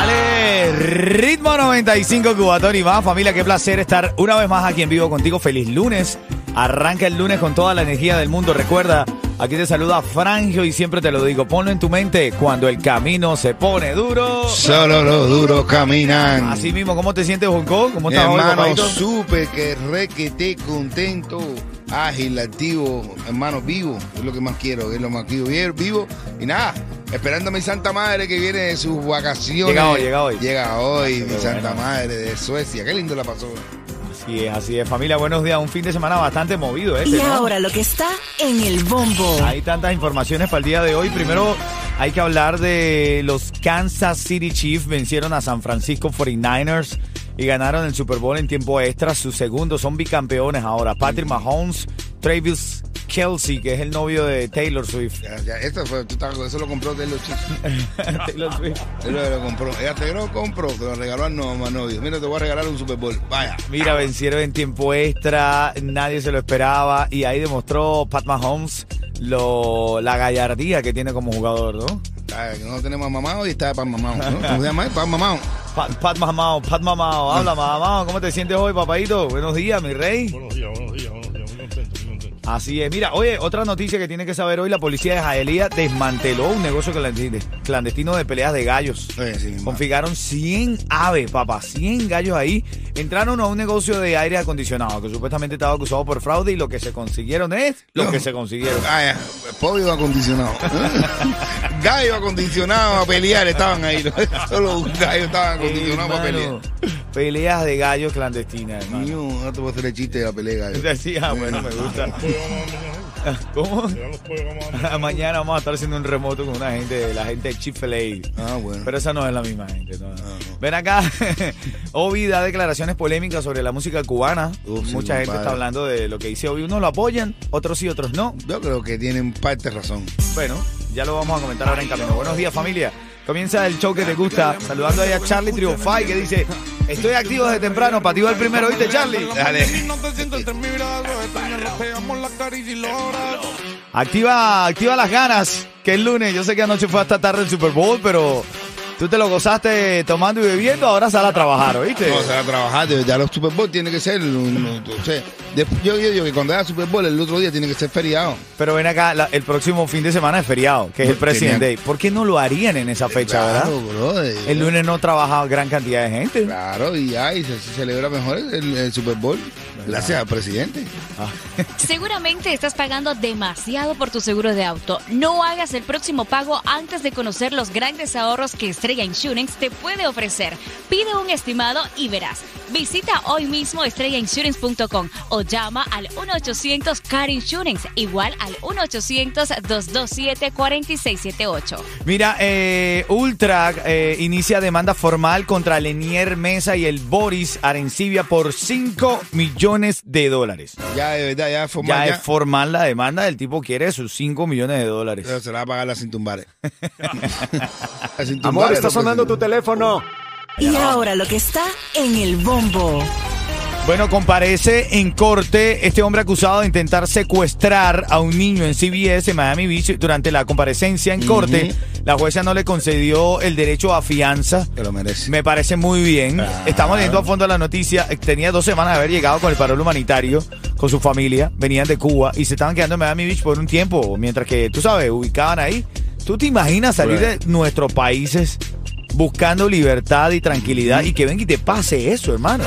Dale, ritmo 95 Cubatón y más, familia, qué placer estar una vez más aquí en vivo contigo. Feliz lunes. Arranca el lunes con toda la energía del mundo. Recuerda, aquí te saluda Frangio y siempre te lo digo, ponlo en tu mente cuando el camino se pone duro. Solo los duros caminan. Así mismo, ¿cómo te sientes, Jonco? ¿Cómo estás hoy, hermano, papadito? súper que re que esté contento, ágil, activo, hermano, vivo. Es lo que más quiero, es lo más quiero. Vivo, vivo. Y nada, esperando a mi Santa Madre que viene de sus vacaciones. Llega hoy, llega hoy. Llega hoy, Ah, mi Santa bueno. Madre de Suecia. Qué lindo la pasó. Así es, así es. Familia, buenos días. Un fin de semana bastante movido, ¿eh? Y ¿no? ahora lo que está en el bombo. Hay tantas informaciones para el día de hoy. Primero hay que hablar de los Kansas City Chiefs vencieron a San Francisco 49ers y ganaron el Super Bowl en tiempo extra. Su segundo son bicampeones ahora. Patrick Mahomes, Travis Kelsey, que es el novio de Taylor Swift. Ya, ya, esto fue, eso lo compró Taylor Swift. Taylor Swift. Él lo, compró. Ella te lo compró, te lo regaló al no, novio. Mira, te voy a regalar un Super Bowl. Vaya. Mira, vencieron en tiempo extra, nadie se lo esperaba y ahí demostró Pat Mahomes lo, la gallardía que tiene como jugador, ¿no? Que no tenemos a mamado y está para mamado. ¿no? ¿Cómo se llama? Para mamado. Pat, Pat Mamao, Pat Mamao, habla Mamao, ¿cómo te sientes hoy, papadito? Buenos días, mi rey. Buenos días, buenos días, buenos días. Muy contento, muy contento. Así es, mira, oye, otra noticia que tiene que saber hoy, la policía de Jaelía desmanteló un negocio clandestino- clandestino de peleas de gallos. Oye, sí, mi Confiscaron 100 aves, papá, 100 gallos ahí. Entraron a un negocio de aire acondicionado que supuestamente estaba acusado por fraude y lo que se consiguieron es lo No. que se consiguieron. Ah. Pollo acondicionado. gallo acondicionado a pelear estaban ahí. ¿no? Solo un gallo estaba acondicionado para pelear. Peleas de gallos clandestinas, hermano. Mío, no te voy a hacer el chiste de la pelea de gallo. Decía, bueno, me gusta. A. ¿Cómo? A mañana. Vamos a estar haciendo un remoto con una gente, la gente de Chick-fil-A. Ah, bueno. Pero esa no es la misma gente. no. no. Ven acá, Obi da declaraciones polémicas sobre la música cubana. Uf, sí, Mucha gente está hablando de lo que dice Obi. Unos lo apoyan, otros sí, otros no. Yo creo que tienen parte razón. Bueno, ya lo vamos a comentar ahora en camino. Buenos días, familia. Comienza el show que te gusta. Saludando ahí a Charlie Triunfay que dice: Estoy activo desde temprano. Para el primero, ¿viste, Charlie? Dale. Activa, activa las ganas, que es lunes. Yo sé que anoche fue hasta tarde el Super Bowl, pero tú te lo gozaste tomando y bebiendo. Ahora sal a trabajar, ¿oíste? No, va a trabajar, de verdad. Los Super Bowl tiene que ser. un- o sea, de- yo, yo digo que cuando haya Super Bowl, el otro día tiene que ser feriado. Pero ven acá, la- el próximo fin de semana es feriado, que es el No, President tenían- Day. ¿Por qué no lo harían en esa fecha, Claro, verdad? El lunes no trabaja gran cantidad de gente. Claro, y ya, y se, se celebra mejor el, el Super Bowl. Gracias al presidente. Seguramente estás pagando demasiado por tu seguro de auto. No hagas el próximo pago antes de conocer los grandes ahorros que Estrella Insurance te puede ofrecer. Pide un estimado y verás. Visita hoy mismo estrellainsurance.com o llama al 1-800 Car Insurance, igual al 1-800-227-4678. Mira, eh, Ultra eh, inicia demanda formal contra Lenier Mesa y el Boris Arencibia por 5 millones de dólares. Ya, de verdad, ya es formal. Ya Ya, es formal la demanda, el tipo quiere sus 5 millones de dólares. Pero se la va a pagar la sin tumbares. La sin Amor, tumbares, está sonando tu teléfono. Y ahora lo que está en el bombo. Bueno, comparece en corte este hombre acusado de intentar secuestrar a un niño en CBS en Miami Beach durante la comparecencia en corte. La jueza no le concedió el derecho a fianza. Que lo merece. Me parece muy bien. Claro. Estamos leyendo a fondo la noticia. Tenía dos semanas de haber llegado con el parol humanitario con su familia. Venían de Cuba y se estaban quedando en Miami Beach por un tiempo. Mientras que, tú sabes, ubicaban ahí. ¿Tú te imaginas salir de nuestros países buscando libertad y tranquilidad y que venga y te pase eso, hermano.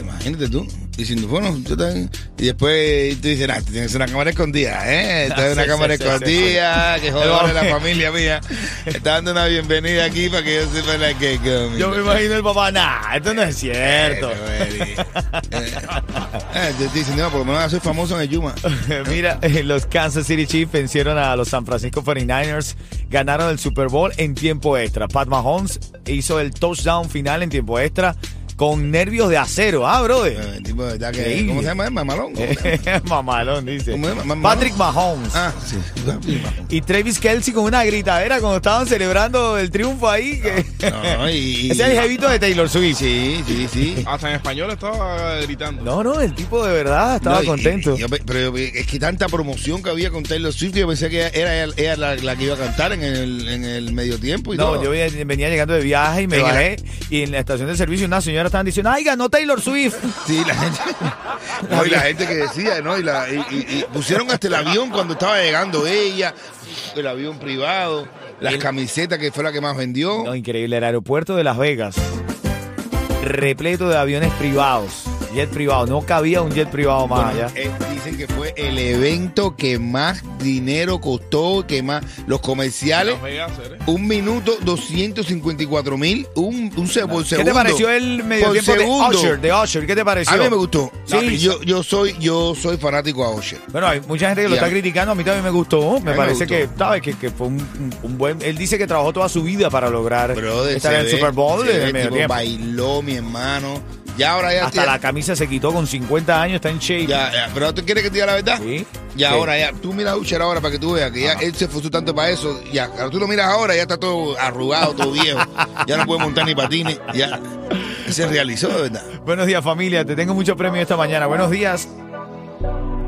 Imagínate tú. Diciendo, bueno, yo también. Y después tú dices, ah, tú tienes una cámara escondida, ¿eh? Esta es una Sí, cámara sí, sí, escondida, que joder la familia mía. Está dando una bienvenida aquí para que yo sepa la que conmigo. Yo me imagino el papá, nah, esto no es cierto. Eh, te estoy diciendo, no, por lo menos soy famoso en el Yuma. Mira, eh, los Kansas City Chiefs vencieron a los San Francisco 49ers, ganaron el Super Bowl en tiempo extra. Pat Mahomes hizo el touchdown final en tiempo extra con nervios de acero, ¿ah, brother? Eh, El tipo de verdad que. Increíble. ¿Cómo se llama? ¿Mamalón? Mamalón, dice. ¿Cómo se llama? ¿Mamalón? Patrick Mahomes. Ah, sí. Y Travis Kelsey con una gritadera cuando estaban celebrando el triunfo ahí. Que... No, y- Ese es el jevito de Taylor Swift. Sí, sí, sí. Hasta en español estaba gritando. No, no, el tipo de verdad estaba No, y- contento. y yo pe- pero es que tanta promoción que había con Taylor Swift, yo pensé que era ella, ella la, la que iba a cantar en el, en el medio tiempo y No, todo. yo venía venía llegando de viaje y me En la- bajé y en la estación de servicio una señora estaban diciendo, ay, ganó Taylor Swift. Sí, la gente. No, y la gente que decía, ¿no? Y, la, y, y- y pusieron hasta el avión cuando estaba llegando ella, el avión privado, las camisetas que fue la que más vendió. No, increíble, el aeropuerto de Las Vegas, repleto de aviones privados, jet privado, no cabía un jet privado más Bueno, allá. eh, dicen que fue el evento que más dinero costó, que más los comerciales. ¿eh? Un minuto, 254 mil, un, un se- por ¿Qué segundo. te pareció el medio tiempo de. Usher, de Usher? ¿Qué te pareció? A mí me gustó. Sí. yo, yo soy yo soy fanático a Usher. Bueno, hay mucha gente que lo está criticando, a mí también me gustó. Me parece gustó. que, ¿sabes? Que, que fue un, buen... Él dice que trabajó toda su vida para lograr Brother, estar en el Super Bowl se en ve, el medio tipo, tiempo. Bailó, mi hermano. Ya ahora ya. Hasta ya- la camisa se quitó con 50 años, está en shape. ya, ya, Pero tú quieres que te diga la verdad. Sí. Ya Sí. ahora, ya. Tú miras a Usher ahora para que tú veas que ya él se esforzó tanto para eso. Ya, tú lo miras ahora, ya está todo arrugado, todo viejo. Ya no puede montar ni patines. Ya. Se realizó, de verdad. Buenos días, familia. Te tengo mucho premio esta mañana. Buenos días.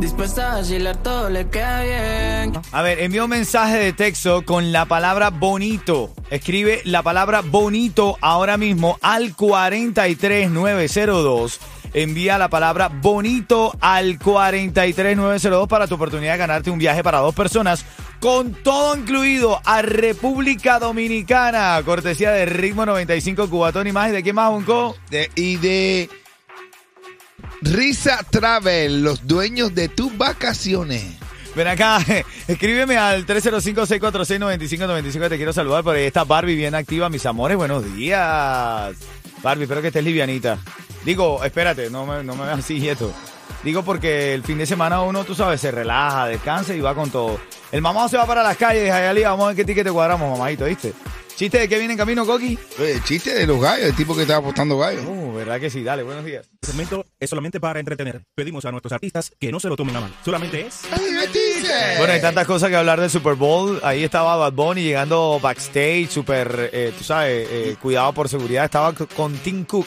Dispuesta a vacilar, todo le queda bien. A ver, envío un mensaje de texto con la palabra bonito. Escribe la palabra bonito ahora mismo al 43902. Envía la palabra bonito al 43902 para tu oportunidad de ganarte un viaje para dos personas con todo incluido a República Dominicana. Cortesía de Ritmo 95 Cubatón y más. ¿Y de quién más, Bunco? De- y de Risa Travel, los dueños de tus vacaciones. Ven acá, escríbeme al 305-646-9595. Te quiero saludar por ahí está Barbie bien activa, mis amores. Buenos días. Barbie, espero que estés livianita. Digo, espérate, no me, no me veas así quieto. Digo porque el fin de semana uno, tú sabes, se relaja, descansa y va con todo. El mamá se va para las calles Jayalía. Vamos a ver qué ticket te cuadramos, mamadito, ¿viste? ¿Chiste de qué viene en camino, Coqui? El chiste de los gallos, el tipo que estaba apostando gallos. Uh, ¿verdad que sí? Dale, buenos días. Este segmento es solamente para entretener. Pedimos a nuestros artistas que no se lo tomen a mal. Solamente es... Bueno, hay tantas cosas que hablar del Super Bowl. Ahí estaba Bad Bunny llegando backstage, súper, eh, tú sabes, eh, cuidado por seguridad. Estaba con Tim Cook,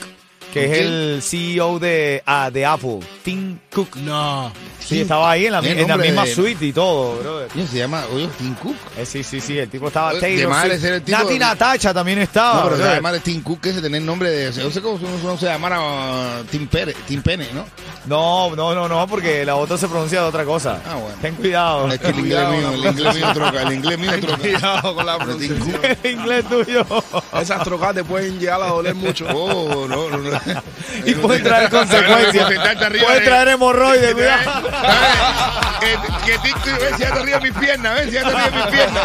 que es ¿Con quién? el CEO de, ah, de Apple. Tim Cook. No. Sí, estaba ahí en la, en misma de- suite y todo, brother. Oye, se llama, oye, Tim Cook. Eh, sí, sí, sí, el tipo estaba Oye, Taylor de ser el tipo- Nati Natacha también estaba. No, pero brother. además de Tim Cook, que ese tener nombre de. No sé cómo se llamara uh, Tim Pérez, Tim Pene, ¿no? No, no, no, no, porque la otra se pronuncia de otra cosa. Ah, bueno. Ten cuidado. Es que el inglés Cuidado, mío, no. el inglés mío troca, el inglés mío troca. Cuidado con la pronunciación. el inglés tuyo. Esas trocas te pueden llegar a doler mucho. Oh, no, no, no. y puede traer consecuencias. Puede de- traer hemorroides, cuidado. Que, Cook, ves, ya te río mis piernas, ves, ya te río mis piernas.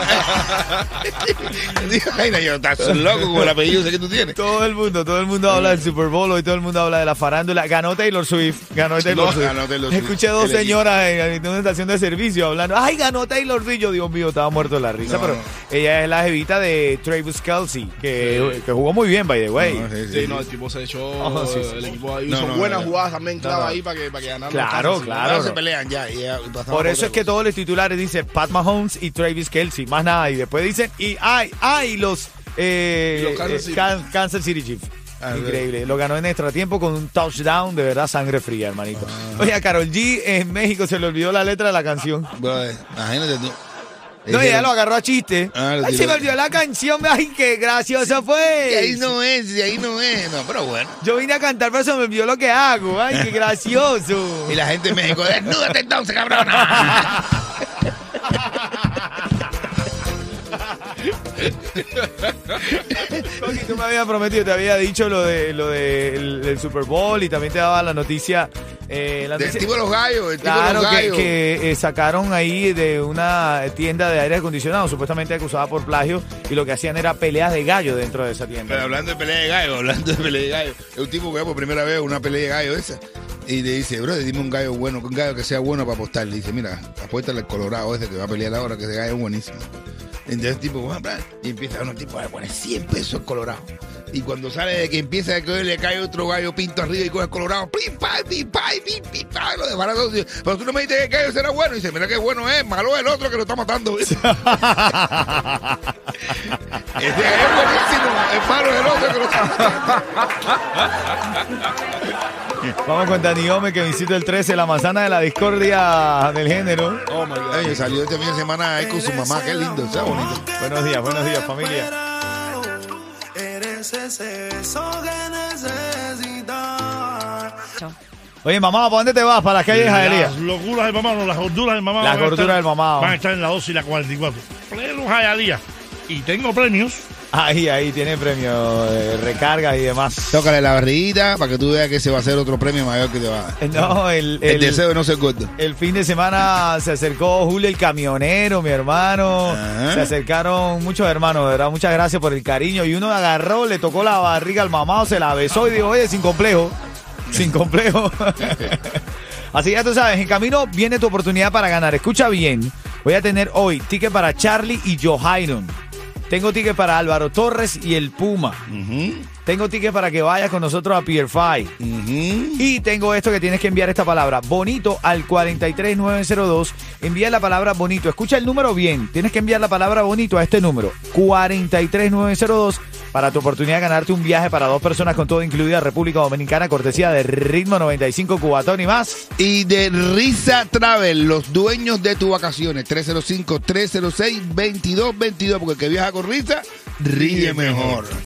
Ay, no, yo estás loco como el apellido que tú tienes. Todo el mundo, todo el mundo habla del Super Bowl, hoy todo el mundo habla de la farándula. Ganó Taylor Swift, ganó Taylor Swift. ganó Taylor Swift. Escuché dos señoras en, una estación de servicio hablando, ay, ganó Taylor Swift. Yo, Dios mío, estaba muerto de la risa, No, pero no. ella es la jevita de Travis Kelsey, que, que jugó muy bien, by the way. No, sí, sí, Sí, no, el tipo se echó. Oh, sí, sí, el sí. equipo ahí No, hizo no, buenas jugadas también clave no. ahí para que, para que ganaran. Claro, los claro. Se pelean ya. y Por eso es que todos los titulares dicen Pat Mahomes y Travis Kelsey, más nada. Y después dicen, y ay, ay, los, eh, los Kansas eh, City. Can- Kansas City Chiefs. Ah, Increíble. Lo ganó en extra tiempo con un touchdown, de verdad, sangre fría, hermanito. Ah. Oye, a Carol G en México se le olvidó la letra de la canción. Brother, imagínate tú. No, ella lo agarró a chiste. Ah, Ay, se me olvidó la canción. Ay, qué gracioso fue. Y ahí no es, y ahí no es. No, pero bueno. Yo vine a cantar, pero se me olvidó lo que hago. Ay, qué gracioso. Y la gente en México, desnúdate entonces, cabrona. Coqui, tú me habías prometido, te había dicho lo de lo de el, el Super Bowl y también te daba la noticia. Eh, la Del tipo de los gallos, el tipo de Claro, los que, gallos. que, eh, sacaron ahí de una tienda de aire acondicionado, supuestamente acusada por plagio, y lo que hacían era peleas de gallo dentro de esa tienda. Pero hablando de pelea de gallo, hablando de pelea de gallo, es un tipo que por primera vez una pelea de gallo esa. Y le dice, bro, dime un gallo bueno, un gallo que sea bueno para apostar. Le dice, mira, apuéstale al colorado ese que va a pelear ahora, que ese gallo es buenísimo. Entonces tipo, y empieza uno tipo a poner 100 pesos colorado. Y cuando sale de que empieza a que le cae otro gallo pinto arriba y con el colorado, pim, pam, pim, pam, pim, pim, pam, lo desbarata todo. Pero tú no me dices que el gallo será bueno. Y dice, mira qué bueno es, malo es el otro que lo está matando. es malo es el otro que lo está matando. Vamos con Dani Gómez que visita el 13, la manzana de la discordia del género. Ay, salió este fin de semana ahí con su mamá, qué lindo, está bonito. Buenos días, buenos días, familia. Eres ese beso que necesitas. Oye, mamá, ¿para dónde te vas? ¿Para las calles de Jaelía? Las locuras del mamá, no, las gorduras del mamá. Las gorduras estar- del mamá. Van a estar en la 2 y la 44. Pleno Jayalía. Y tengo premios. Ahí, ahí tiene premio de recargas y demás. Tócale la barriguita para que tú veas que se va a hacer otro premio mayor que te va a dar. No, el, El, el- deseo de no ser gordo. El fin de semana se acercó Julio el camionero, mi hermano. Ajá. Se acercaron muchos hermanos, de verdad. Muchas gracias por el cariño. Y uno agarró, le tocó la barriga al mamado, se la besó y dijo, oye, sin complejo. Sin complejo. Así ya tú sabes, en camino viene tu oportunidad para ganar. Escucha bien. Voy a tener hoy ticket para Charlie y Johairon. Tengo ticket para Álvaro Torres y el Puma. Tengo ticket para que vayas con nosotros a Pier 5. Y tengo esto que tienes que enviar esta palabra bonito al 43902. Envía la palabra bonito. Escucha el número bien. Tienes que enviar la palabra bonito a este número 43902 para tu oportunidad de ganarte un viaje para dos personas con todo incluida a República Dominicana, cortesía de Ritmo 95 Cubatón y más. Y de Risa Travel, los dueños de tus vacaciones, 305-306-2222, porque el que viaja con Risa, ríe mejor.